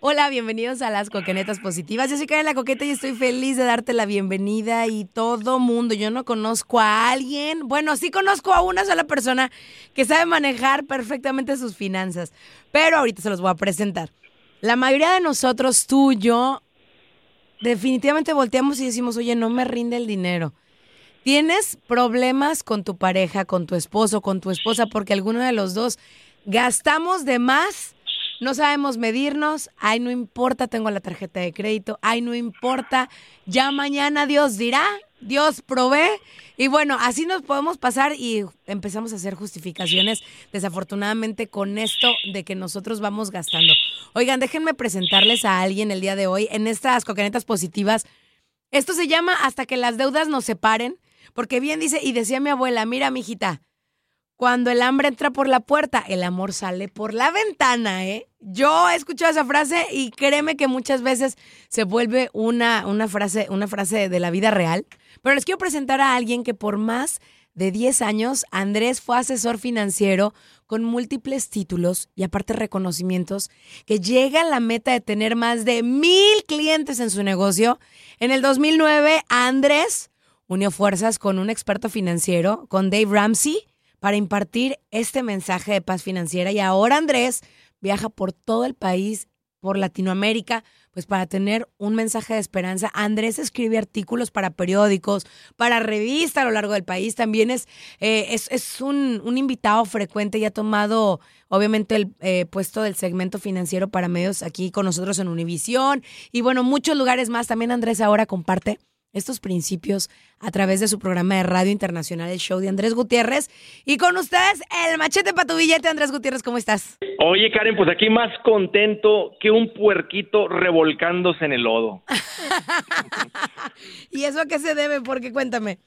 Hola, bienvenidos a las Coquenetas Positivas. Yo soy Karen La Coqueta y estoy feliz de darte la bienvenida y todo mundo. Yo no conozco a alguien, bueno, sí conozco a una sola persona que sabe manejar perfectamente sus finanzas, pero ahorita se los voy a presentar. La mayoría de nosotros, tú, yo, definitivamente volteamos y decimos, oye, no me rinde el dinero. Tienes problemas con tu pareja, con tu esposo, con tu esposa, porque alguno de los dos gastamos de más no sabemos medirnos, ay, no importa, tengo la tarjeta de crédito, ay, no importa, ya mañana Dios dirá, Dios provee. Y bueno, así nos podemos pasar y empezamos a hacer justificaciones, desafortunadamente, con esto de que nosotros vamos gastando. Oigan, déjenme presentarles a alguien el día de hoy en estas coquenetas positivas. Esto se llama hasta que las deudas nos separen, porque bien dice, y decía mi abuela, mira, mijita, cuando el hambre entra por la puerta, el amor sale por la ventana, ¿eh? Yo he escuchado esa frase y créeme que muchas veces se vuelve una, una, frase, una frase de la vida real. Pero les quiero presentar a alguien que por más de 10 años, Andrés fue asesor financiero con múltiples títulos y aparte reconocimientos, que llega a la meta de tener más de mil clientes en su negocio. En el 2009, Andrés unió fuerzas con un experto financiero, con Dave Ramsey, para impartir este mensaje de paz financiera. Y ahora Andrés viaja por todo el país, por Latinoamérica, pues para tener un mensaje de esperanza. Andrés escribe artículos para periódicos, para revistas a lo largo del país. También es, eh, es, es un, un, invitado frecuente y ha tomado, obviamente, el eh, puesto del segmento financiero para medios aquí con nosotros en Univisión. Y bueno, muchos lugares más. También Andrés ahora comparte estos principios a través de su programa de radio internacional, el show de Andrés Gutiérrez. Y con ustedes, el machete para tu billete, Andrés Gutiérrez, ¿cómo estás? Oye, Karen, pues aquí más contento que un puerquito revolcándose en el lodo. ¿Y eso a qué se debe? Porque cuéntame.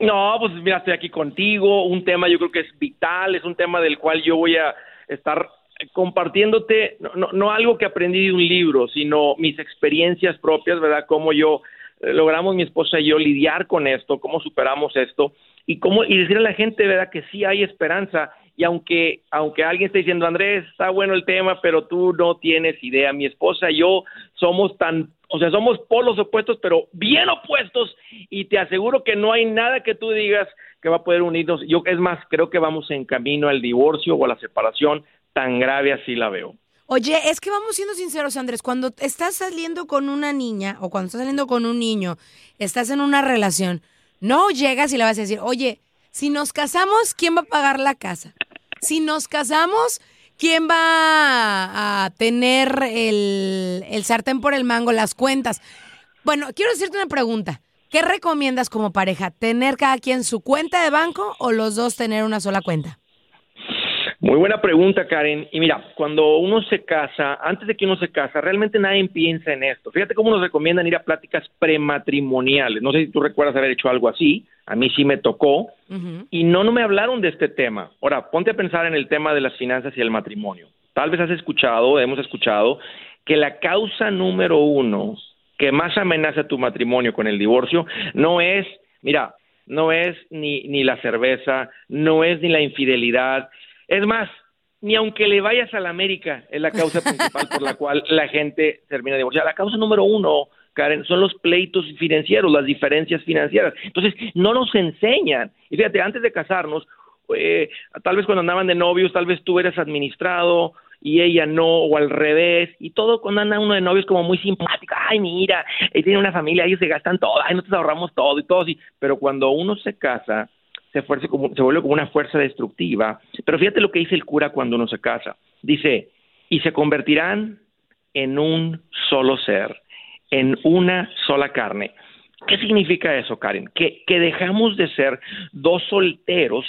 No, pues mira, estoy aquí contigo, un tema yo creo que es vital, es un tema del cual yo voy a estar compartiéndote, no, no, no algo que aprendí de un libro, sino mis experiencias propias, ¿verdad? Cómo yo logramos mi esposa y yo lidiar con esto, cómo superamos esto y cómo y decirle a la gente, verdad, que sí hay esperanza y aunque aunque alguien esté diciendo Andrés está bueno el tema, pero tú no tienes idea, mi esposa y yo somos tan o sea, somos polos opuestos, pero bien opuestos y te aseguro que no hay nada que tú digas que va a poder unirnos. Yo es más, creo que vamos en camino al divorcio o a la separación, tan grave así la veo. Oye, es que vamos siendo sinceros, Andrés, cuando estás saliendo con una niña o cuando estás saliendo con un niño, estás en una relación, no llegas y le vas a decir, oye, si nos casamos, ¿quién va a pagar la casa? Si nos casamos, ¿quién va a tener el, el sartén por el mango, las cuentas? Bueno, quiero decirte una pregunta. ¿Qué recomiendas como pareja? ¿Tener cada quien su cuenta de banco o los dos tener una sola cuenta? Muy buena pregunta, Karen. Y mira, cuando uno se casa, antes de que uno se casa, realmente nadie piensa en esto. Fíjate cómo nos recomiendan ir a pláticas prematrimoniales. No sé si tú recuerdas haber hecho algo así. A mí sí me tocó. Y no, no me hablaron de este tema. Ahora, ponte a pensar en el tema de las finanzas y el matrimonio. Tal vez has escuchado, hemos escuchado, que la causa número uno que más amenaza tu matrimonio con el divorcio no es, mira, no es ni, ni la cerveza, no es ni la infidelidad, es más, ni aunque le vayas a la América, es la causa principal por la cual la gente termina divorciada. La causa número uno, Karen, son los pleitos financieros, las diferencias financieras. Entonces, no nos enseñan. Y fíjate, antes de casarnos, eh, tal vez cuando andaban de novios, tal vez tú eres administrado y ella no, o al revés, y todo cuando anda uno de novios como muy simpático, ay mira, él tiene una familia, ellos se gastan todo, ay nosotros ahorramos todo y todo así, pero cuando uno se casa, se, como, se vuelve como una fuerza destructiva. Pero fíjate lo que dice el cura cuando uno se casa. Dice, y se convertirán en un solo ser, en una sola carne. ¿Qué significa eso, Karen? Que, que dejamos de ser dos solteros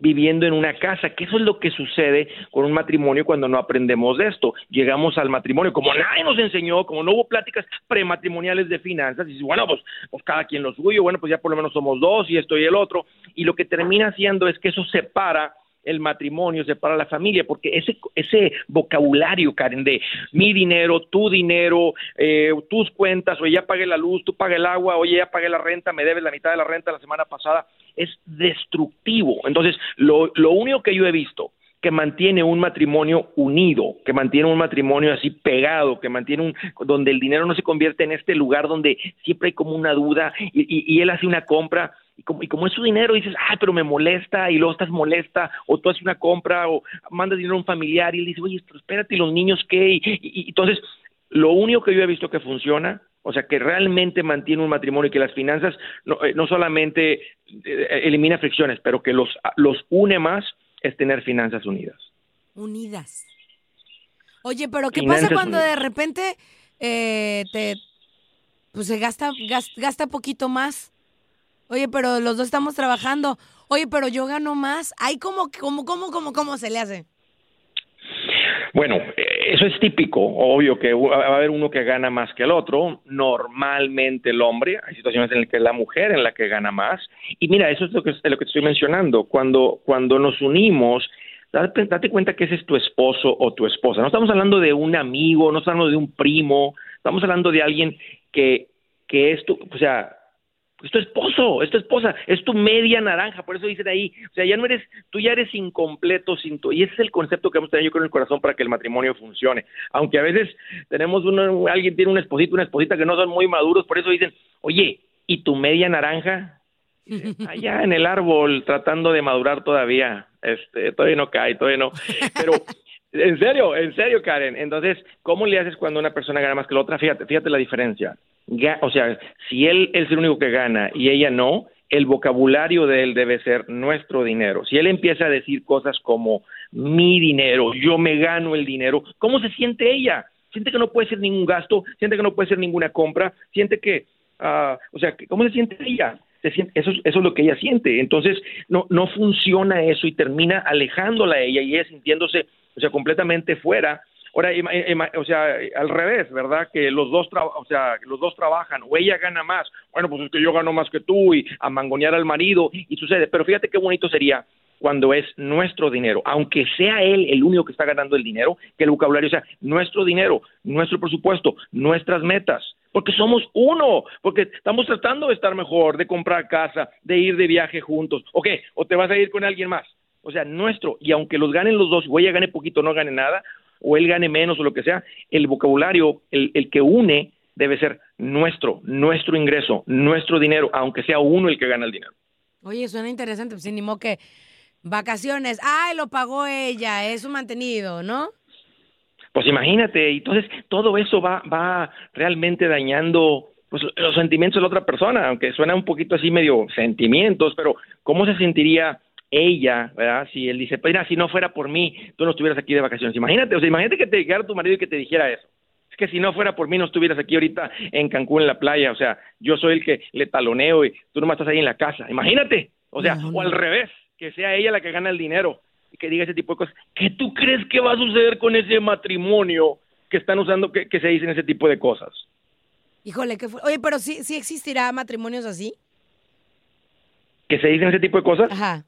viviendo en una casa, que eso es lo que sucede con un matrimonio cuando no aprendemos de esto. Llegamos al matrimonio, como nadie nos enseñó, como no hubo pláticas prematrimoniales de finanzas, y bueno, pues, pues cada quien lo suyo, bueno, pues ya por lo menos somos dos y esto y el otro, y lo que termina haciendo es que eso separa el matrimonio, separa la familia, porque ese, ese vocabulario, Karen, de mi dinero, tu dinero, eh, tus cuentas, o ya pagué la luz, tú pagué el agua, oye, ya pagué la renta, me debes la mitad de la renta la semana pasada, es destructivo. Entonces, lo, lo único que yo he visto que mantiene un matrimonio unido, que mantiene un matrimonio así pegado, que mantiene un donde el dinero no se convierte en este lugar donde siempre hay como una duda y, y él hace una compra y como, y como es su dinero, dices, ah, pero me molesta, y luego estás molesta, o tú haces una compra, o mandas dinero a un familiar, y él dice, oye, pero espérate, ¿y los niños qué? Y, y, entonces, lo único que yo he visto que funciona, o sea, que realmente mantiene un matrimonio y que las finanzas no, eh, no solamente eh, elimina fricciones, pero que los, los une más, es tener finanzas unidas. Unidas. Oye, pero ¿qué pasa cuando de repente eh, te, pues se gasta, gasta, gasta poquito más? Oye, pero los dos estamos trabajando. Oye, pero yo gano más. Hay como, como, como, como, ¿cómo se le hace? Bueno, eso es típico, obvio que va a haber uno que gana más que el otro, normalmente el hombre, hay situaciones en las que es la mujer en la que gana más, y mira, eso es lo que, lo que estoy mencionando, cuando, cuando nos unimos, date, date, cuenta que ese es tu esposo o tu esposa, no estamos hablando de un amigo, no estamos hablando de un primo, estamos hablando de alguien que, que es tu, o sea, es tu esposo, es tu esposa, es tu media naranja, por eso dicen ahí, o sea, ya no eres, tú ya eres incompleto sin tu, y ese es el concepto que hemos tenido yo con el corazón para que el matrimonio funcione, aunque a veces tenemos uno, alguien tiene un esposito, una esposita que no son muy maduros, por eso dicen, oye, ¿y tu media naranja? allá en el árbol tratando de madurar todavía, este, todavía no cae, todavía no, pero en serio, en serio, Karen, entonces, ¿cómo le haces cuando una persona gana más que la otra? Fíjate, fíjate la diferencia o sea, si él es el único que gana y ella no, el vocabulario de él debe ser nuestro dinero. Si él empieza a decir cosas como mi dinero, yo me gano el dinero, ¿cómo se siente ella? Siente que no puede ser ningún gasto, siente que no puede ser ninguna compra, siente que, uh, o sea, ¿cómo se siente ella? Se siente, eso, eso es lo que ella siente. Entonces, no, no funciona eso y termina alejándola a ella y ella sintiéndose, o sea, completamente fuera Ahora, o sea, al revés, ¿verdad? Que los dos, o sea, los dos trabajan o ella gana más. Bueno, pues es que yo gano más que tú y a mangonear al marido y sucede. Pero fíjate qué bonito sería cuando es nuestro dinero, aunque sea él el único que está ganando el dinero, que el vocabulario sea nuestro dinero, nuestro presupuesto, nuestras metas, porque somos uno, porque estamos tratando de estar mejor, de comprar casa, de ir de viaje juntos, ¿o qué? ¿O te vas a ir con alguien más? O sea, nuestro, y aunque los ganen los dos, o ella gane poquito, no gane nada, o él gane menos o lo que sea, el vocabulario, el, el que une, debe ser nuestro, nuestro ingreso, nuestro dinero, aunque sea uno el que gana el dinero. Oye, suena interesante, pues ni modo que vacaciones, ay, lo pagó ella, es un mantenido, ¿no? Pues imagínate, entonces todo eso va, va realmente dañando pues, los sentimientos de la otra persona, aunque suena un poquito así medio sentimientos, pero ¿cómo se sentiría ella, ¿verdad? Si él dice, pues mira, si no fuera por mí, tú no estuvieras aquí de vacaciones. Imagínate, o sea, imagínate que te llegara tu marido y que te dijera eso. Es que si no fuera por mí, no estuvieras aquí ahorita en Cancún, en la playa. O sea, yo soy el que le taloneo y tú nomás estás ahí en la casa. Imagínate. O sea, o al revés, que sea ella la que gana el dinero. que diga ese tipo de cosas. ¿Qué tú crees que va a suceder con ese matrimonio que están usando, que, que se dicen ese tipo de cosas? Híjole, ¿qué fue? Oye, pero sí, sí existirá matrimonios así. ¿Que se dicen ese tipo de cosas? Ajá.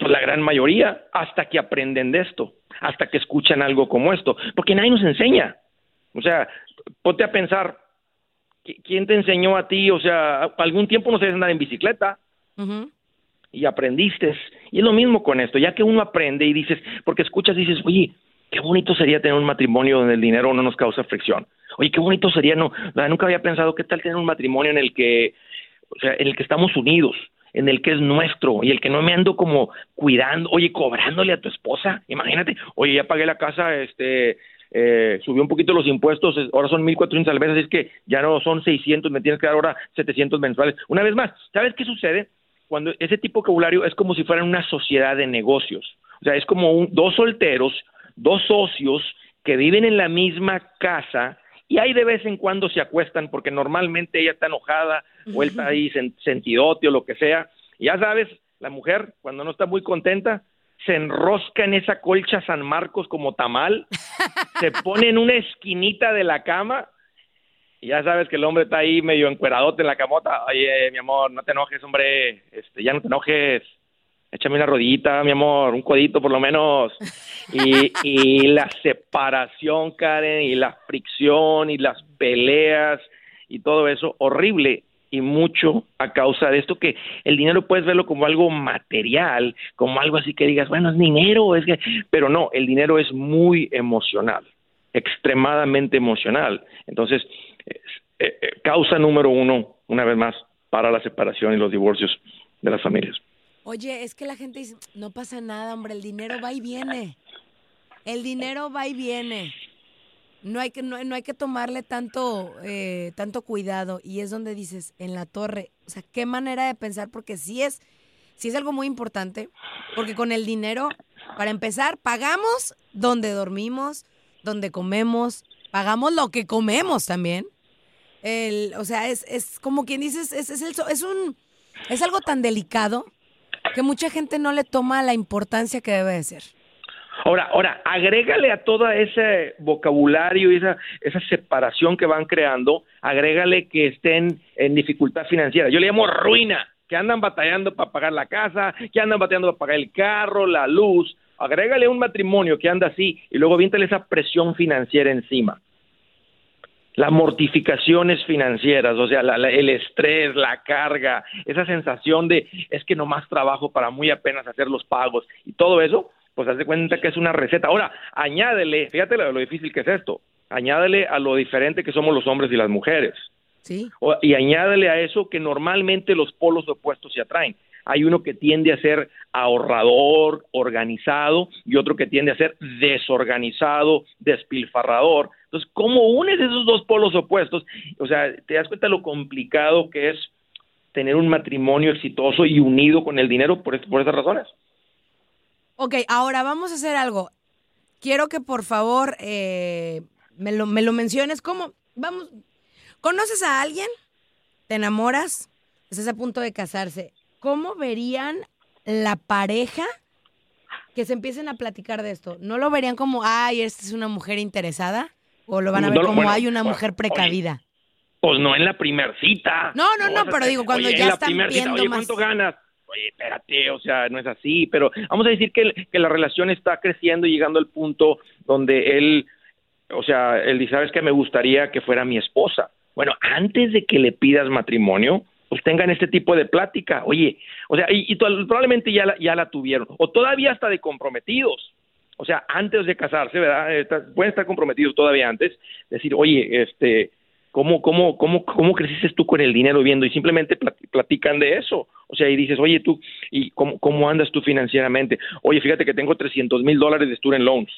Pues la gran mayoría, hasta que aprenden de esto, hasta que escuchan algo como esto, porque nadie nos enseña. O sea, ponte a pensar, ¿qui- ¿quién te enseñó a ti? O sea, algún tiempo no sabías andar en bicicleta y aprendiste. Y es lo mismo con esto, ya que uno aprende y dices, porque escuchas y dices, oye, qué bonito sería tener un matrimonio donde el dinero no nos causa fricción. Oye, qué bonito sería, no, nunca había pensado qué tal tener un matrimonio en el que, o sea, en el que estamos unidos, en el que es nuestro y el que no me ando como cuidando, oye, cobrándole a tu esposa, imagínate, oye, ya pagué la casa, este, eh, subió un poquito los impuestos, es- ahora son 1.400 al mes, así es que ya no son 600, me tienes que dar ahora 700 mensuales. Una vez más, ¿sabes qué sucede? Cuando ese tipo de vocabulario es como si fuera una sociedad de negocios, o sea, es como un- dos solteros, dos socios que viven en la misma casa y ahí de vez en cuando se acuestan porque normalmente ella está enojada o él está ahí sen- sentidote o lo que sea. Y ya sabes, la mujer cuando no está muy contenta se enrosca en esa colcha San Marcos como tamal, se pone en una esquinita de la cama y ya sabes que el hombre está ahí medio encueradote en la camota. Oye, mi amor, no te enojes, hombre, este, ya no te enojes. Échame una rodillita, mi amor, un codito por lo menos. Y, la separación, Karen, y la fricción, y las peleas, y todo eso, horrible. Y mucho a causa de esto que el dinero puedes verlo como algo material, como algo así que digas, bueno, es dinero, es que... Pero no, el dinero es muy emocional, extremadamente emocional. Entonces, es- eh, eh, causa número uno, una vez más, para la separación y los divorcios de las familias. Oye, es que la gente dice, no pasa nada, hombre, el dinero va y viene. El dinero va y viene. No hay que, no, hay que tomarle tanto, eh, tanto cuidado. Y es donde dices, en la torre. O sea, qué manera de pensar, porque sí es, sí es algo muy importante. Porque con el dinero, para empezar, pagamos donde dormimos, donde comemos, pagamos lo que comemos también. El, o sea, es, es como quien dices, es, es, el es un, es algo tan delicado que mucha gente no le toma la importancia que debe de ser. Ahora, ahora, agrégale a todo ese vocabulario y esa, esa separación que van creando, agrégale que estén en dificultad financiera. Yo le llamo ruina, que andan batallando para pagar la casa, que andan batallando para pagar el carro, la luz. Agrégale un matrimonio que anda así y luego viéntale esa presión financiera encima. Las mortificaciones financieras, o sea, la- la- el estrés, la carga, esa sensación de es que no más trabajo para muy apenas hacer los pagos y todo eso, pues haz de cuenta que es una receta. Ahora, añádele, fíjate lo, lo difícil que es esto, añádele a lo diferente que somos los hombres y las mujeres. Sí. O- y añádele a eso que normalmente los polos opuestos se atraen. Hay uno que tiende a ser ahorrador, organizado, y otro que tiende a ser desorganizado, despilfarrador. Entonces, ¿cómo unes esos dos polos opuestos? O sea, te das cuenta lo complicado que es tener un matrimonio exitoso y unido con el dinero por, por esas razones. Ok, ahora vamos a hacer algo. Quiero que por favor eh, me, lo, me lo menciones. ¿Cómo? Vamos. ¿Conoces a alguien? ¿Te enamoras? Estás a punto de casarse. ¿Cómo verían la pareja que se empiecen a platicar de esto? ¿No lo verían como, ay, esta es una mujer interesada? ¿O lo van a ver No lo- como, bueno, hay una bueno, mujer precavida? Pues no en la primer cita. No, no, no, pero digo, cuando oye, ya en la están primer cita, viendo oye, más- ¿cuánto ganas? Oye, espérate, o sea, no es así, pero vamos a decir que, el- que la relación está creciendo y llegando al punto donde él, o sea, él dice, ¿sabes qué? Me gustaría que fuera mi esposa. Bueno, antes de que le pidas matrimonio, pues tengan este tipo de plática. Oye, o sea, y, probablemente ya la, ya la tuvieron, o todavía hasta de comprometidos. O sea, antes de casarse, ¿verdad? Está- pueden estar comprometidos todavía antes. Decir, oye, este, ¿cómo, cómo, cómo, cómo creciste tú con el dinero viendo? Y simplemente plati- platican de eso. O sea, y dices, oye, tú, ¿y cómo, cómo andas tú financieramente? Oye, fíjate que tengo 300 mil dólares de student loans.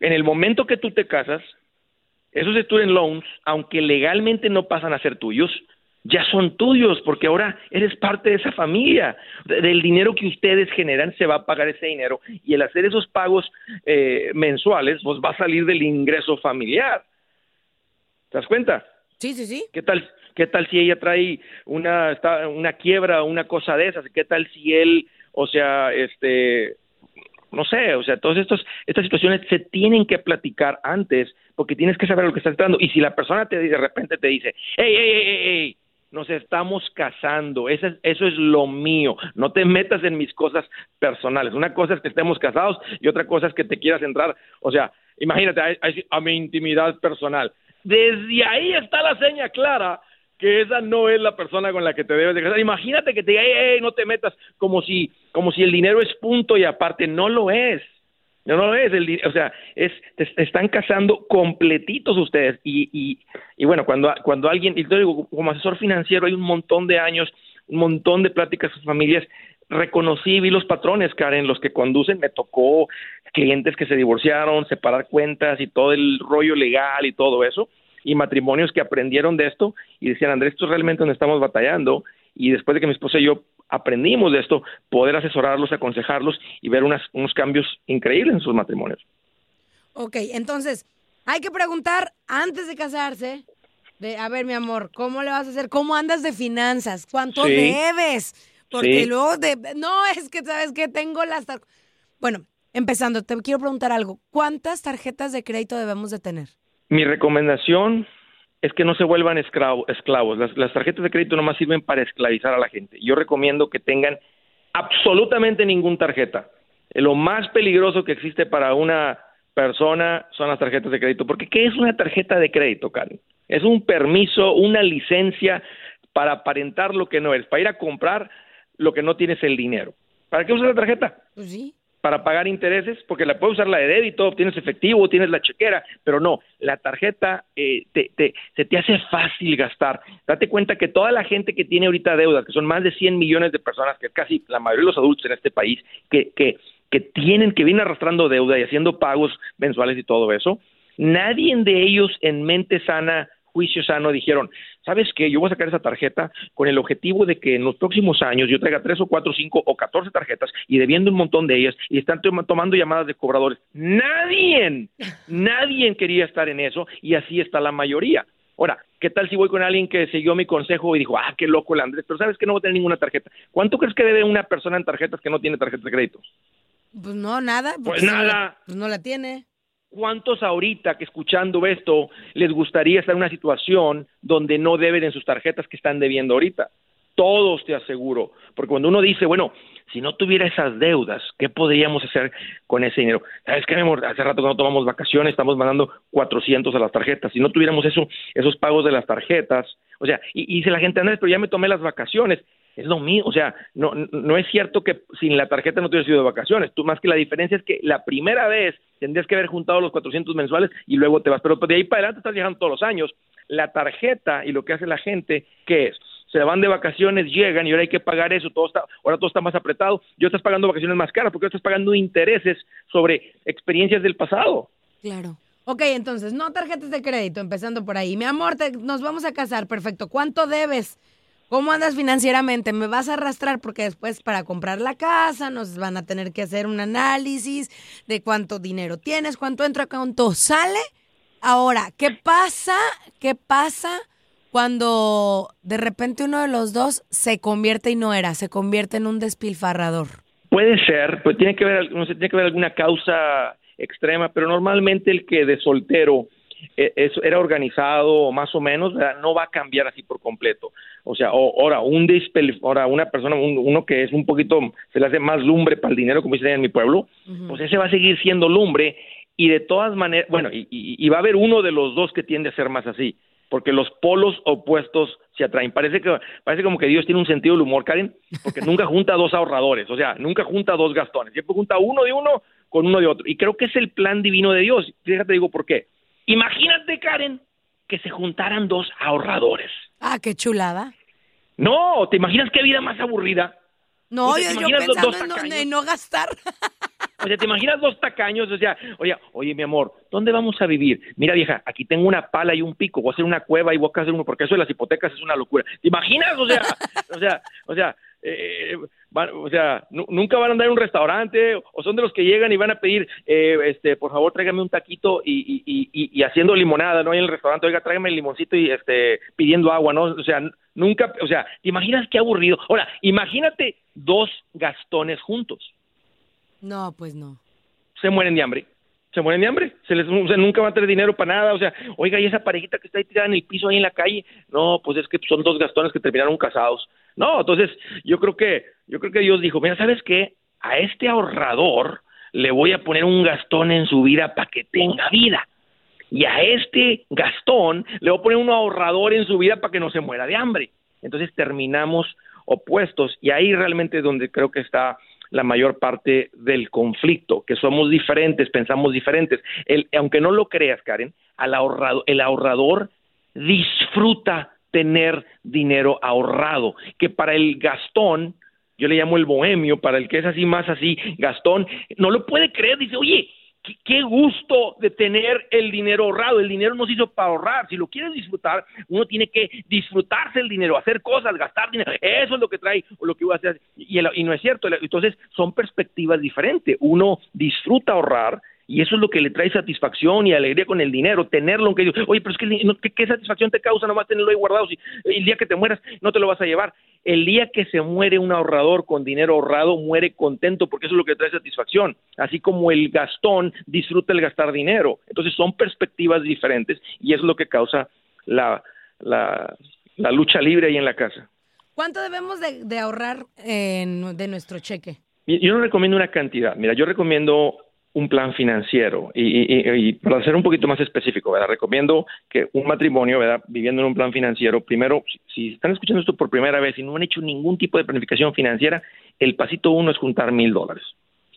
En el momento que tú te casas, esos student loans, aunque legalmente no pasan a ser tuyos, ya son tuyos porque ahora eres parte de esa familia. De- Del dinero que ustedes generan se va a pagar ese dinero y el hacer esos pagos eh, mensuales pues va a salir del ingreso familiar. ¿Te das cuenta? Sí, sí, sí. ¿Qué tal, qué tal si ella trae una, está- una quiebra o una cosa de esas? ¿Qué tal si él, o sea, este, no sé, o sea, todas estos, estas situaciones se tienen que platicar antes porque tienes que saber lo que estás entrando. Y si la persona te de repente te dice, hey, hey, hey, hey, nos estamos casando, eso es, eso es lo mío, no te metas en mis cosas personales. Una cosa es que estemos casados y otra cosa es que te quieras entrar, o sea, imagínate a, a mi intimidad personal. Desde ahí está la seña clara que esa no es la persona con la que te debes de casar. Imagínate que te diga, hey, no te metas como si, como si el dinero es punto y aparte, no lo es. No, no es, el, o sea, es, están casando completitos ustedes. Y, y, y bueno, cuando, cuando alguien, y te digo, como asesor financiero hay un montón de años, un montón de pláticas con familias, reconocí vi los patrones, Karen, los que conducen, me tocó clientes que se divorciaron, separar cuentas y todo el rollo legal y todo eso y matrimonios que aprendieron de esto y decían, Andrés, esto es realmente donde estamos batallando. Y después de que mi esposa y yo aprendimos de esto, poder asesorarlos, aconsejarlos y ver unas, unos cambios increíbles en sus matrimonios. Ok, entonces, hay que preguntar antes de casarse, de, a ver, mi amor, ¿cómo le vas a hacer? ¿Cómo andas de finanzas? ¿Cuánto debes? Porque luego, de, no, es que, ¿sabes que Tengo las... Bueno, empezando, te quiero preguntar algo. ¿Cuántas tarjetas de crédito debemos de tener? Mi recomendación es que no se vuelvan esclavos. Las, tarjetas de crédito nomás sirven para esclavizar a la gente. Yo recomiendo que tengan absolutamente ninguna tarjeta. Lo más peligroso que existe para una persona son las tarjetas de crédito. Porque ¿qué es una tarjeta de crédito, Karen? Es un permiso, una licencia para aparentar lo que no es, para ir a comprar lo que no tienes el dinero. ¿Para qué usas la tarjeta? Pues sí para pagar intereses, porque la puedes usar la de débito, tienes efectivo, tienes la chequera, pero no, la tarjeta eh, te, te, se te hace fácil gastar. Date cuenta que toda la gente que tiene ahorita deuda, que son más de 100 millones de personas, que es casi la mayoría de los adultos en este país, que, que, que tienen, que vienen arrastrando deuda y haciendo pagos mensuales y todo eso, nadie de ellos en mente sana juicio sano dijeron, ¿sabes qué? Yo voy a sacar esa tarjeta con el objetivo de que en los próximos años yo traiga tres o cuatro, cinco o catorce tarjetas y debiendo un montón de ellas y están tomando llamadas de cobradores. Nadie, nadie quería estar en eso y así está la mayoría. Ahora, ¿qué tal si voy con alguien que siguió mi consejo y dijo, ah, qué loco el Andrés, pero sabes que no voy a tener ninguna tarjeta? ¿Cuánto crees que debe una persona en tarjetas que no tiene tarjeta de crédito? Pues no, nada. Pues nada. pues no la tiene. ¿Cuántos ahorita que escuchando esto les gustaría estar en una situación donde no deben en sus tarjetas que están debiendo ahorita? Todos te aseguro, porque cuando uno dice, bueno, si no tuviera esas deudas, ¿qué podríamos hacer con ese dinero? ¿Sabes qué, mi amor? Hace rato que no tomamos vacaciones, estamos mandando 400 a las tarjetas. Si no tuviéramos eso, esos pagos de las tarjetas, o sea, y, y dice la gente, Andrés, pero ya me tomé las vacaciones es lo mismo, o sea, no, no es cierto que sin la tarjeta no te hubieras ido de vacaciones, tú más que la diferencia es que la primera vez tendrías que haber juntado los 400 mensuales y luego te vas, pero de ahí para adelante estás viajando todos los años, la tarjeta y lo que hace la gente, ¿qué es? se van de vacaciones, llegan y ahora hay que pagar eso, todo está, ahora todo está más apretado, yo estás pagando vacaciones más caras porque estás pagando intereses sobre experiencias del pasado. Claro. Ok, entonces, no tarjetas de crédito, empezando por ahí. Mi amor, nos vamos a casar, perfecto. ¿Cuánto debes? ¿Cómo andas financieramente? ¿Me vas a arrastrar? Porque después para comprar la casa nos van a tener que hacer un análisis de cuánto dinero tienes, cuánto entra, cuánto sale. Ahora, ¿qué pasa? ¿Qué pasa cuando de repente uno de los dos se convierte y no era, se convierte en un despilfarrador? Puede ser, pues tiene que ver, no sé, tiene que ver alguna causa extrema, pero normalmente el que de soltero eso era organizado más o menos, no va a cambiar así por completo. O sea, ahora, un ahora una persona, uno que es un poquito, se le hace más lumbre para el dinero, como dicen en mi pueblo, pues ese va a seguir siendo lumbre y de todas maneras, bueno, y, va a haber uno de los dos que tiende a ser más así, porque los polos opuestos se atraen. Parece que parece como que Dios tiene un sentido del humor, Karen, porque nunca junta dos ahorradores, o sea, nunca junta dos gastones, siempre junta uno de uno con uno de otro. Y creo que es el plan divino de Dios. Fíjate, digo por qué. Imagínate, Karen, que se juntaran dos ahorradores. Ah, qué chulada. No, ¿te imaginas qué vida más aburrida? No, yo, pensando en, no, gastar. O sea, ¿te imaginas dos tacaños? O sea, oye, oye, mi amor, ¿dónde vamos a vivir? Mira, vieja, aquí tengo una pala y un pico, voy a hacer una cueva y voy a hacer uno, porque eso de las hipotecas es una locura. ¿Te imaginas? O sea, o sea, o sea, eh, o sea, nunca van a andar en un restaurante o son de los que llegan y van a pedir, eh, este, por favor, tráigame un taquito y, y, y, haciendo limonada, ¿no? En el restaurante, oiga, tráigame el limoncito y este, pidiendo agua, ¿no? O sea, nunca, o sea, ¿te imaginas qué aburrido? Ahora, imagínate dos gastones juntos. No, pues no. Se mueren de hambre. Se mueren de hambre. Se les, o sea, nunca va a tener dinero para nada. O sea, oiga, ¿y esa parejita que está ahí tirada en el piso, ahí en la calle? No, pues es que son dos gastones que terminaron casados. No, entonces yo creo que, yo creo que Dios dijo, mira, ¿sabes qué? A este ahorrador le voy a poner un gastón en su vida para que tenga vida. Y a este gastón le voy a poner un ahorrador en su vida para que no se muera de hambre. Entonces terminamos opuestos y ahí realmente es donde creo que está la mayor parte del conflicto, que somos diferentes, pensamos diferentes. El, aunque no lo creas, Karen, al ahorrado, el ahorrador disfruta tener dinero ahorrado, que para el Gastón, yo le llamo el bohemio, para el que es así más así, Gastón, no lo puede creer, dice, oye, qué gusto de tener el dinero ahorrado. El dinero no se hizo para ahorrar. Si lo quieres disfrutar, uno tiene que disfrutarse el dinero, hacer cosas, gastar dinero. Eso es lo que trae o lo que iba a hacer. Y, y no es cierto. Entonces, son perspectivas diferentes. Uno disfruta ahorrar y eso es lo que le trae satisfacción y alegría con el dinero, tenerlo, aunque oye, pero es que ¿qué, satisfacción te causa nomás tenerlo ahí guardado si el día que te mueras no te lo vas a llevar. El día que se muere un ahorrador con dinero ahorrado, muere contento porque eso es lo que trae satisfacción, así como el gastón disfruta el gastar dinero. Entonces son perspectivas diferentes y eso es lo que causa la, la, la lucha libre ahí en la casa. ¿Cuánto debemos de, ahorrar de nuestro cheque? Yo no recomiendo una cantidad. Mira, yo recomiendo un plan financiero. Y, para ser un poquito más específico, ¿verdad? recomiendo que un matrimonio, ¿verdad? viviendo en un plan financiero, primero, si, están escuchando esto por primera vez y no han hecho ningún tipo de planificación financiera, el pasito uno es juntar mil dólares.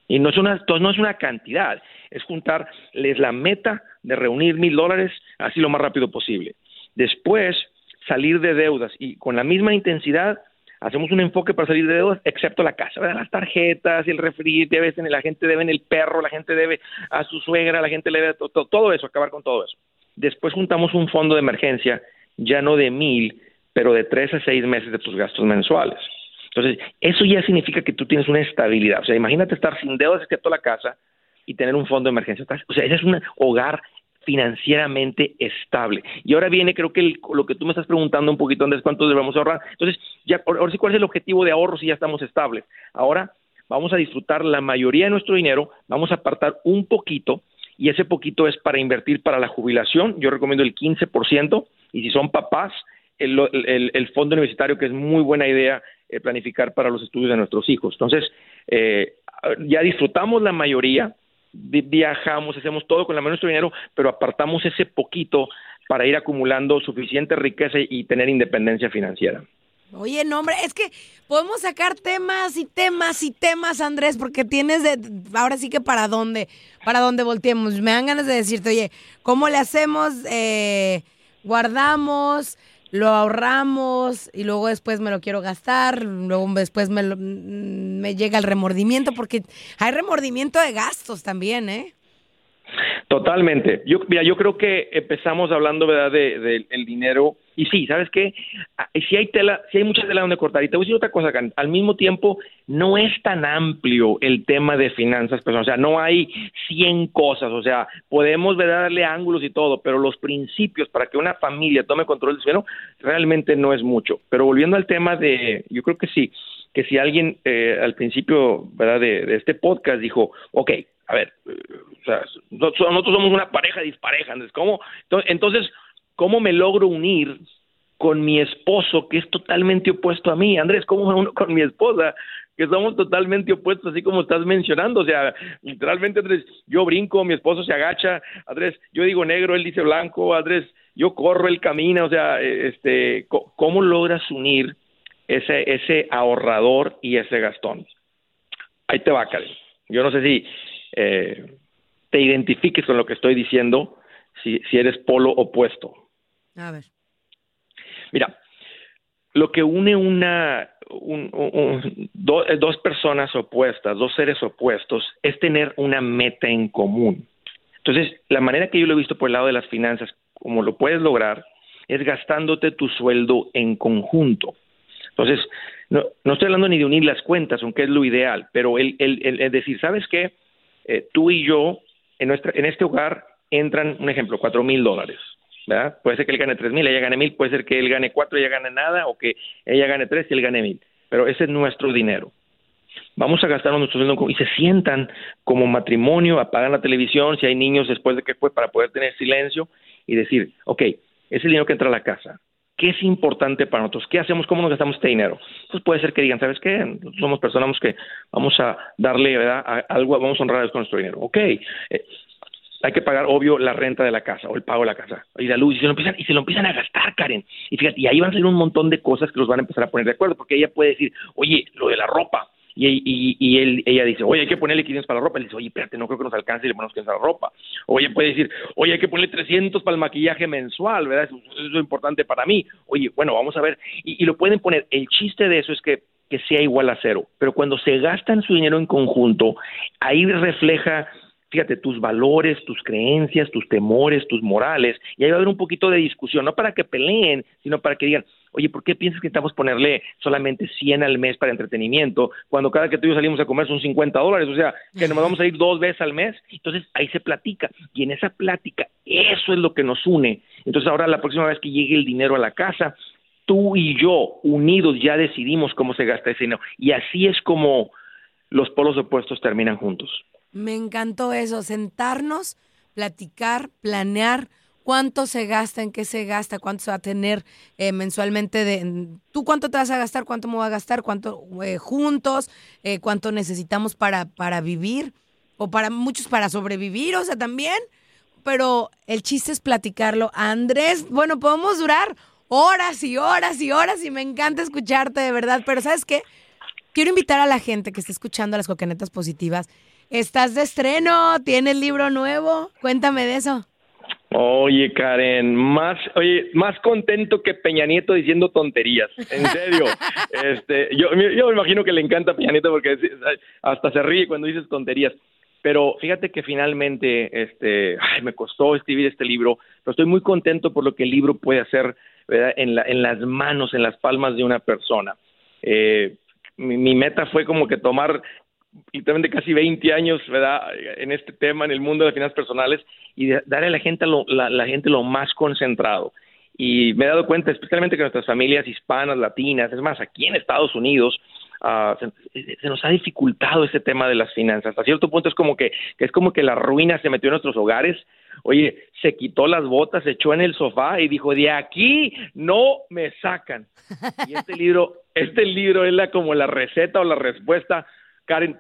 Y no es, una, no es una cantidad, es juntarles la meta de reunir mil dólares así lo más rápido posible. Después, salir de deudas y con la misma intensidad hacemos un enfoque para salir de deudas, excepto la casa. Las tarjetas y el refri, debes, la gente debe en el perro, la gente debe a su suegra, la gente le debe todo, todo eso, acabar con todo eso. Después juntamos un fondo de emergencia, ya no de mil, pero de tres a seis meses de tus gastos mensuales. Entonces, eso ya significa que tú tienes una estabilidad. O sea, imagínate estar sin deudas excepto la casa y tener un fondo de emergencia. O sea, ese es un hogar financieramente estable. Y ahora viene, creo que lo que tú me estás preguntando un poquito, Andrés, ¿cuánto debemos ahorrar? Entonces, ya, ahora sí, ¿cuál es el objetivo de ahorro si ya estamos estables? Ahora vamos a disfrutar la mayoría de nuestro dinero, vamos a apartar un poquito y ese poquito es para invertir para la jubilación. Yo recomiendo el 15% y si son papás, el, el, fondo universitario, que es muy buena idea eh, planificar para los estudios de nuestros hijos. Entonces, eh, ya disfrutamos la mayoría, viajamos, hacemos todo con la mano de nuestro dinero, pero apartamos ese poquito para ir acumulando suficiente riqueza y tener independencia financiera. Oye, no, hombre, es que podemos sacar temas y temas y temas, Andrés, porque tienes de, ahora sí que para dónde, para dónde volteemos. Me dan ganas de decirte, oye, ¿cómo le hacemos? Eh, guardamos, lo ahorramos y luego después me lo quiero gastar, luego después me, me llega el remordimiento, porque hay remordimiento de gastos también, ¿eh? Totalmente. Yo, mira, yo creo que empezamos hablando, ¿verdad?, del de, dinero. Y sí, ¿sabes qué? Ah, si hay tela, si hay mucha tela donde cortar. Y te voy a decir otra cosa, Al mismo tiempo, no es tan amplio el tema de finanzas personales. O sea, no hay 100 cosas. O sea, podemos darle ángulos y todo, pero los principios para que una familia tome control del dinero realmente no es mucho. Pero volviendo al tema de, yo creo que sí, que si alguien eh, al principio, ¿verdad?, de, de este podcast dijo, ok, a ver, o sea, nosotros somos una pareja dispareja, ¿cómo? Entonces, ¿cómo me logro unir con mi esposo que es totalmente opuesto a mí? Andrés, ¿cómo me uno con mi esposa? que somos totalmente opuestos, así como estás mencionando, o sea, literalmente, Andrés, yo brinco, mi esposo se agacha, Andrés, yo digo negro, él dice blanco, Andrés, yo corro, él camina, o sea, este, ¿cómo logras unir ese, ese ahorrador y ese gastón? Ahí te va, Karen. Yo no sé si eh, te identifiques con lo que estoy diciendo si, si eres polo opuesto. A ver. Mira, lo que une una un, dos personas opuestas, dos seres opuestos, es tener una meta en común. Entonces, la manera que yo lo he visto por el lado de las finanzas, como lo puedes lograr, es gastándote tu sueldo en conjunto. Entonces, no, no estoy hablando ni de unir las cuentas, aunque es lo ideal, pero el, el, el decir, ¿sabes qué? Eh, tú y yo, en, nuestra, en este hogar, entran, un ejemplo, cuatro mil dólares. ¿verdad? Puede ser que él gane tres mil, ella gane mil, puede ser que él gane cuatro y ella gane nada, o que ella gane tres y él gane mil. Pero ese es nuestro dinero. vamos a gastar nuestro dinero y se sientan como matrimonio, apagan la televisión, si hay niños después de que fue para poder tener silencio y decir, ok, es el dinero que entra a la casa, ¿qué es importante para nosotros? ¿Qué hacemos? ¿Cómo nos gastamos este dinero? Pues puede ser que digan, ¿sabes qué? Somos personas que vamos a darle, ¿verdad? algo, vamos a honrar con nuestro dinero. Ok, eh, hay que pagar, obvio, la renta de la casa o el pago de la casa y la luz y se lo empiezan, y se lo empiezan a gastar, Karen. Y fíjate, y ahí van a salir un montón de cosas que los van a empezar a poner de acuerdo, porque ella puede decir, oye, lo de la ropa, y, y, y ella dice, oye, hay que ponerle 500 para la ropa. Él dice, oye, espérate, no creo que nos alcance y le ponemos 500 para la ropa. Oye, puede decir, oye, hay que ponerle 300 para el maquillaje mensual, ¿verdad? Eso, es importante para mí. Oye, bueno, vamos a ver. Y, y lo pueden poner. El chiste de eso es que que sea igual a cero. Pero cuando se gastan su dinero en conjunto, ahí refleja fíjate, tus valores, tus creencias, tus temores, tus morales, y ahí va a haber un poquito de discusión, no para que peleen, sino para que digan, oye, ¿por qué piensas que necesitamos ponerle solamente 100 al mes para entretenimiento cuando cada que tú y yo salimos a comer son 50 dólares? O sea, que nos vamos a ir dos veces al mes. Entonces ahí se platica, y en esa plática, eso es lo que nos une. Entonces ahora la próxima vez que llegue el dinero a la casa, tú y yo unidos ya decidimos cómo se gasta ese dinero. Y así es como los polos opuestos terminan juntos. Me encantó eso, sentarnos, platicar, planear cuánto se gasta, en qué se gasta, cuánto se va a tener eh, mensualmente de tú cuánto te vas a gastar, cuánto me voy a gastar, cuánto eh, juntos, eh, cuánto necesitamos para, para vivir o para muchos para sobrevivir, o sea, también. Pero el chiste es platicarlo. Andrés, bueno, podemos durar horas y horas y horas y me encanta escucharte de verdad, pero ¿sabes qué? Quiero invitar a la gente que esté escuchando las coquenetas positivas Estás de estreno, tienes libro nuevo. Cuéntame de eso. Oye, Karen, más, oye, más contento que Peña Nieto diciendo tonterías. En serio. este, yo, yo me imagino que le encanta Peña Nieto porque hasta se ríe cuando dices tonterías. Pero fíjate que finalmente, este, ay, me costó escribir este libro, pero estoy muy contento por lo que el libro puede hacer En, la, en las manos, en las palmas de una persona. Eh, mi, mi, meta fue como que tomar literalmente casi 20 años, ¿verdad?, en este tema, en el mundo de las finanzas personales, y darle a la gente lo, la, gente lo más concentrado. Y me he dado cuenta, especialmente que nuestras familias hispanas, latinas, es más, aquí en Estados Unidos, uh, se, se, nos ha dificultado ese tema de las finanzas. Hasta cierto punto es como que, que, es como que la ruina se metió en nuestros hogares. Oye, se quitó las botas, se echó en el sofá y dijo, de aquí no me sacan. Y este libro, este libro es la, como la receta o la respuesta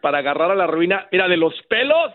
Para agarrar a la ruina, mira, de los pelos,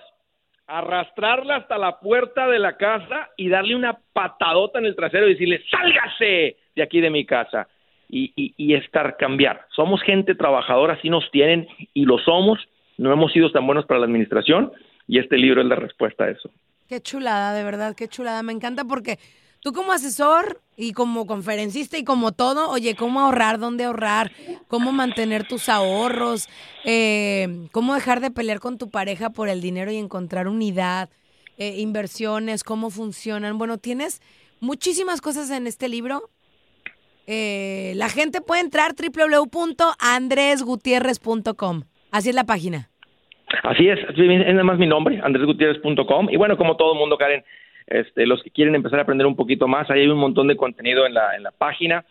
arrastrarla hasta la puerta de la casa y darle una patadota en el trasero y decirle, sálgase de aquí de mi casa. Y, y, y estar cambiar. Somos gente trabajadora, así nos tienen y lo somos. No hemos sido tan buenos para la administración y este libro es la respuesta a eso. Qué chulada, de verdad, qué chulada. Me encanta porque Tú como asesor y como conferencista y como todo, oye, ¿cómo ahorrar? ¿Dónde ahorrar? ¿Cómo mantener tus ahorros? Eh, ¿Cómo dejar de pelear con tu pareja por el dinero y encontrar unidad? Eh, inversiones, cómo funcionan. Bueno, tienes muchísimas cosas en este libro. Eh, la gente puede entrar www.andresgutierrez.com. Así es la página. Así es, es nada más mi nombre, andresgutierrez.com. Y bueno, como todo mundo, Karen, este, los que quieren empezar a aprender un poquito más, ahí hay un montón de contenido en la, en la página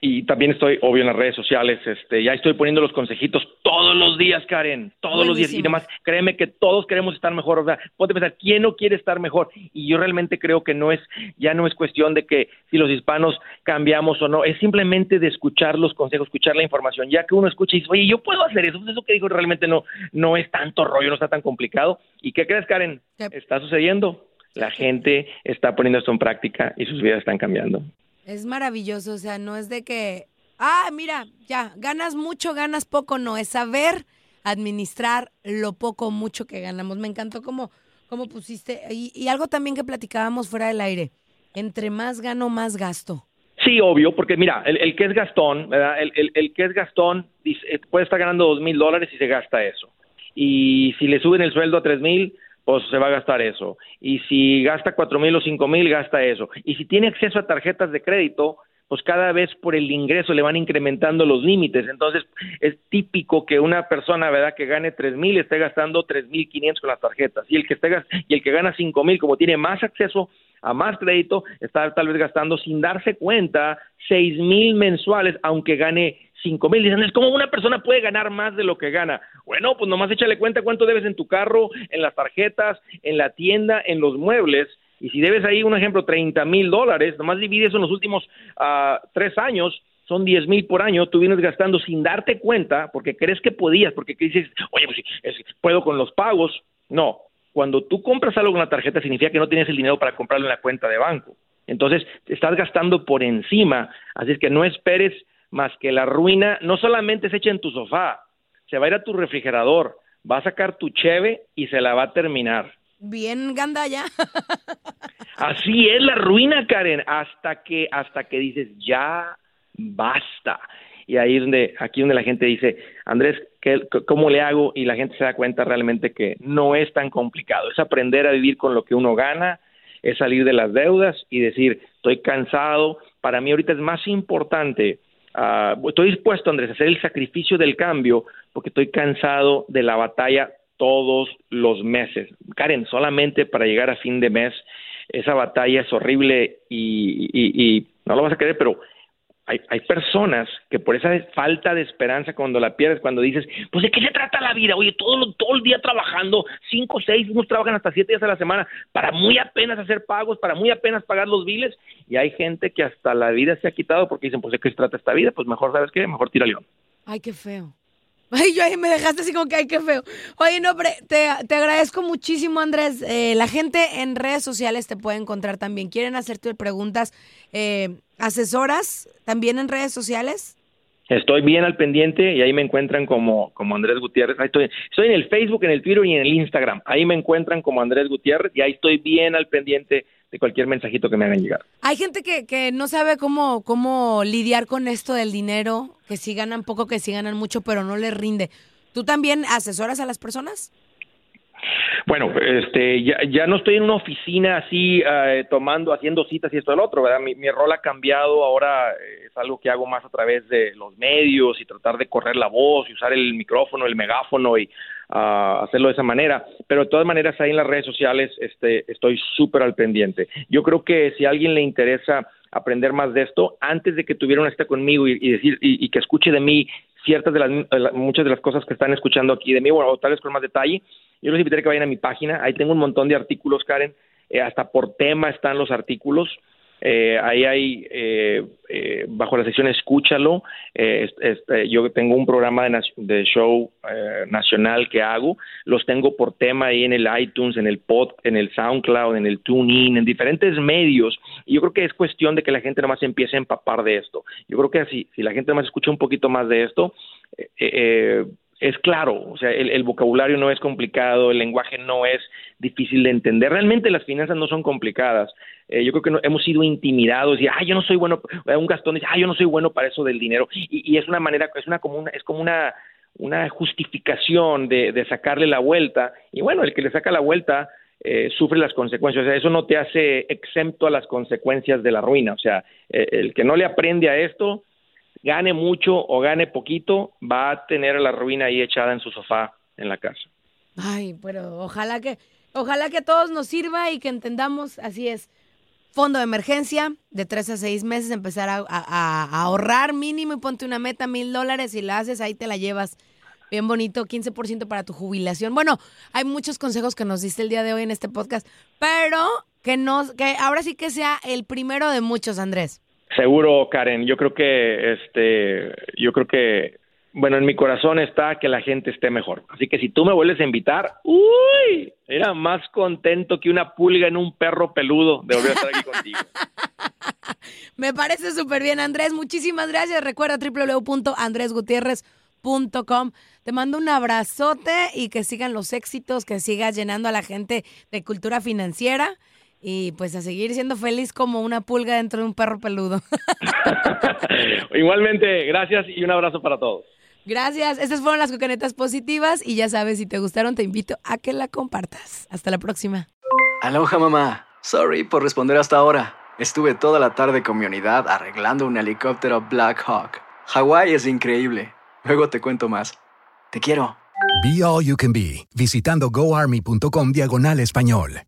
y también estoy obvio en las redes sociales, este, ya estoy poniendo los consejitos todos los días, Karen, todos los días. Y demás, créeme que todos queremos estar mejor, o sea, puede pensar, ¿quién no quiere estar mejor? Y yo realmente creo que no es, ya no es cuestión de que si los hispanos cambiamos o no, es simplemente de escuchar los consejos, escuchar la información, ya que uno escucha y dice, oye, yo puedo hacer eso, pues eso que digo realmente no, no es tanto rollo, no está tan complicado, ¿y qué crees, Karen? Está sucediendo la gente está poniendo esto en práctica y sus vidas están cambiando. Es maravilloso, o sea, no es de que, ah, mira, ya, ganas mucho, ganas poco, no, es saber administrar lo poco o mucho que ganamos. Me encantó cómo, cómo pusiste, y, algo también que platicábamos fuera del aire, entre más gano, más gasto. Sí, obvio, porque mira, el, que es Gastón, ¿verdad? El, el, que es Gastón dice, puede estar ganando dos mil dólares y se gasta eso. Y si le suben el sueldo a tres mil, pues se va a gastar eso. Y si gasta cuatro mil o cinco mil, gasta eso. Y si tiene acceso a tarjetas de crédito, pues cada vez por el ingreso le van incrementando los límites. Entonces, es típico que una persona, ¿verdad?, que gane tres mil esté gastando tres mil quinientos con las tarjetas. Y el que esté, y el que gana cinco mil, como tiene más acceso a más crédito, está tal vez gastando sin darse cuenta seis mil mensuales, aunque gane cinco mil. Dicen, ¿cómo una persona puede ganar más de lo que gana? Bueno, pues nomás échale cuenta cuánto debes en tu carro, en las tarjetas, en la tienda, en los muebles y si debes ahí un ejemplo, 30 mil dólares, nomás divides en los últimos uh, tres años, son 10 mil por año, tú vienes gastando sin darte cuenta, porque crees que podías, porque dices, oye, pues es, puedo con los pagos. No, cuando tú compras algo con la tarjeta significa que no tienes el dinero para comprarlo en la cuenta de banco. Entonces, estás gastando por encima, así es que no esperes más que la ruina, no solamente se echa en tu sofá, se va a ir a tu refrigerador, va a sacar tu cheve y se la va a terminar bien gandalla. Así es la ruina, Karen, hasta que hasta que dices ya basta. Y ahí es donde aquí donde la gente dice, Andrés, ¿qué, ¿cómo le hago? Y la gente se da cuenta realmente que no es tan complicado. Es aprender a vivir con lo que uno gana, es salir de las deudas y decir, estoy cansado. Para mí ahorita es más importante uh, estoy dispuesto, Andrés, a hacer el sacrificio del cambio porque estoy cansado de la batalla todos los meses. Karen, solamente para llegar a fin de mes, esa batalla es horrible y, no lo vas a creer, pero hay, hay, personas que por esa falta de esperanza cuando la pierdes, cuando dices, pues de qué se trata la vida, oye, todo, todo el día trabajando, cinco, seis, unos trabajan hasta siete días a la semana para muy apenas hacer pagos, para muy apenas pagar los biles, y hay gente que hasta la vida se ha quitado porque dicen, pues de qué se trata esta vida, pues mejor, ¿sabes qué? Mejor tira león. Ay, qué feo. Ay, yo ahí me dejaste así como que, ay, qué feo. Oye, no, te, te agradezco muchísimo, Andrés. Eh, la gente en redes sociales te puede encontrar también. ¿Quieren hacerte preguntas? Eh, ¿Asesoras también en redes sociales? Estoy bien al pendiente y ahí me encuentran como, como Andrés Gutiérrez. Ahí estoy, estoy en el Facebook, en el Twitter y en el Instagram. Ahí me encuentran como Andrés Gutiérrez y ahí estoy bien al pendiente de cualquier mensajito que me hagan llegar. Hay gente que, que no sabe cómo, cómo lidiar con esto del dinero, que sí ganan poco, que sí ganan mucho, pero no les rinde. ¿Tú también asesoras a las personas? Bueno, este, ya, ya no estoy en una oficina así eh, tomando, haciendo citas y esto del otro, ¿verdad? Mi, mi rol ha cambiado, ahora eh, es algo que hago más a través de los medios y tratar de correr la voz y usar el micrófono, el megáfono y uh, hacerlo de esa manera. Pero de todas maneras ahí en las redes sociales este, estoy súper al pendiente. Yo creo que si a alguien le interesa aprender más de esto, antes de que tuviera una cita conmigo y, decir y, que escuche de mí ciertas de las muchas de las cosas que están escuchando aquí de mí, bueno, tal vez con más detalle, yo los invitaría a que vayan a mi página, ahí tengo un montón de artículos, Karen, eh, hasta por tema están los artículos. Eh, ahí hay, eh, eh, bajo la sección Escúchalo, eh, este, yo tengo un programa de, de show eh, nacional que hago, los tengo por tema ahí en el iTunes, en el pod, en el SoundCloud, en el TuneIn, en diferentes medios, y yo creo que es cuestión de que la gente nomás empiece a empapar de esto. Yo creo que si, si la gente nomás escucha un poquito más de esto, eh, es claro, o sea, el, vocabulario no es complicado, el lenguaje no es difícil de entender. Realmente las finanzas no son complicadas. Eh, yo creo que no, hemos sido intimidados y, ah, yo no soy bueno, un Gastón dice, ah, yo no soy bueno para eso del dinero. Y, es una manera, es una como una, es como una, una justificación de, de sacarle la vuelta. Y bueno, el que le saca la vuelta eh, sufre las consecuencias. O sea, eso no te hace exento a las consecuencias de la ruina. O sea, eh, el que no le aprende a esto gane mucho o gane poquito, va a tener la ruina ahí echada en su sofá en la casa. Ay, pero ojalá que, ojalá que a todos nos sirva y que entendamos, así es, fondo de emergencia, de tres a seis meses, empezar a, ahorrar mínimo y ponte una meta, mil dólares, y la haces, ahí te la llevas. Bien bonito, 15% para tu jubilación. Bueno, hay muchos consejos que nos diste el día de hoy en este podcast, pero que nos, que ahora sí que sea el primero de muchos, Andrés. Seguro, Karen. Yo creo que, este, yo creo que, bueno, en mi corazón está que la gente esté mejor. Así que si tú me vuelves a invitar, uy, era más contento que una pulga en un perro peludo de volver a estar aquí contigo. me parece súper bien, Andrés. Muchísimas gracias. Recuerda www.andresgutierrez.com. Te mando un abrazote y que sigan los éxitos, que sigas llenando a la gente de cultura financiera y pues a seguir siendo feliz como una pulga dentro de un perro peludo. Igualmente, gracias y un abrazo para todos. Gracias. Estas fueron las cocanetas positivas y ya sabes, si te gustaron, te invito a que la compartas. Hasta la próxima. Aloha, mamá. Sorry por responder hasta ahora. Estuve toda la tarde con mi unidad arreglando un helicóptero Black Hawk. Hawái es increíble. Luego te cuento más. Te quiero. Be All You Can Be, visitando goarmy.com diagonal español.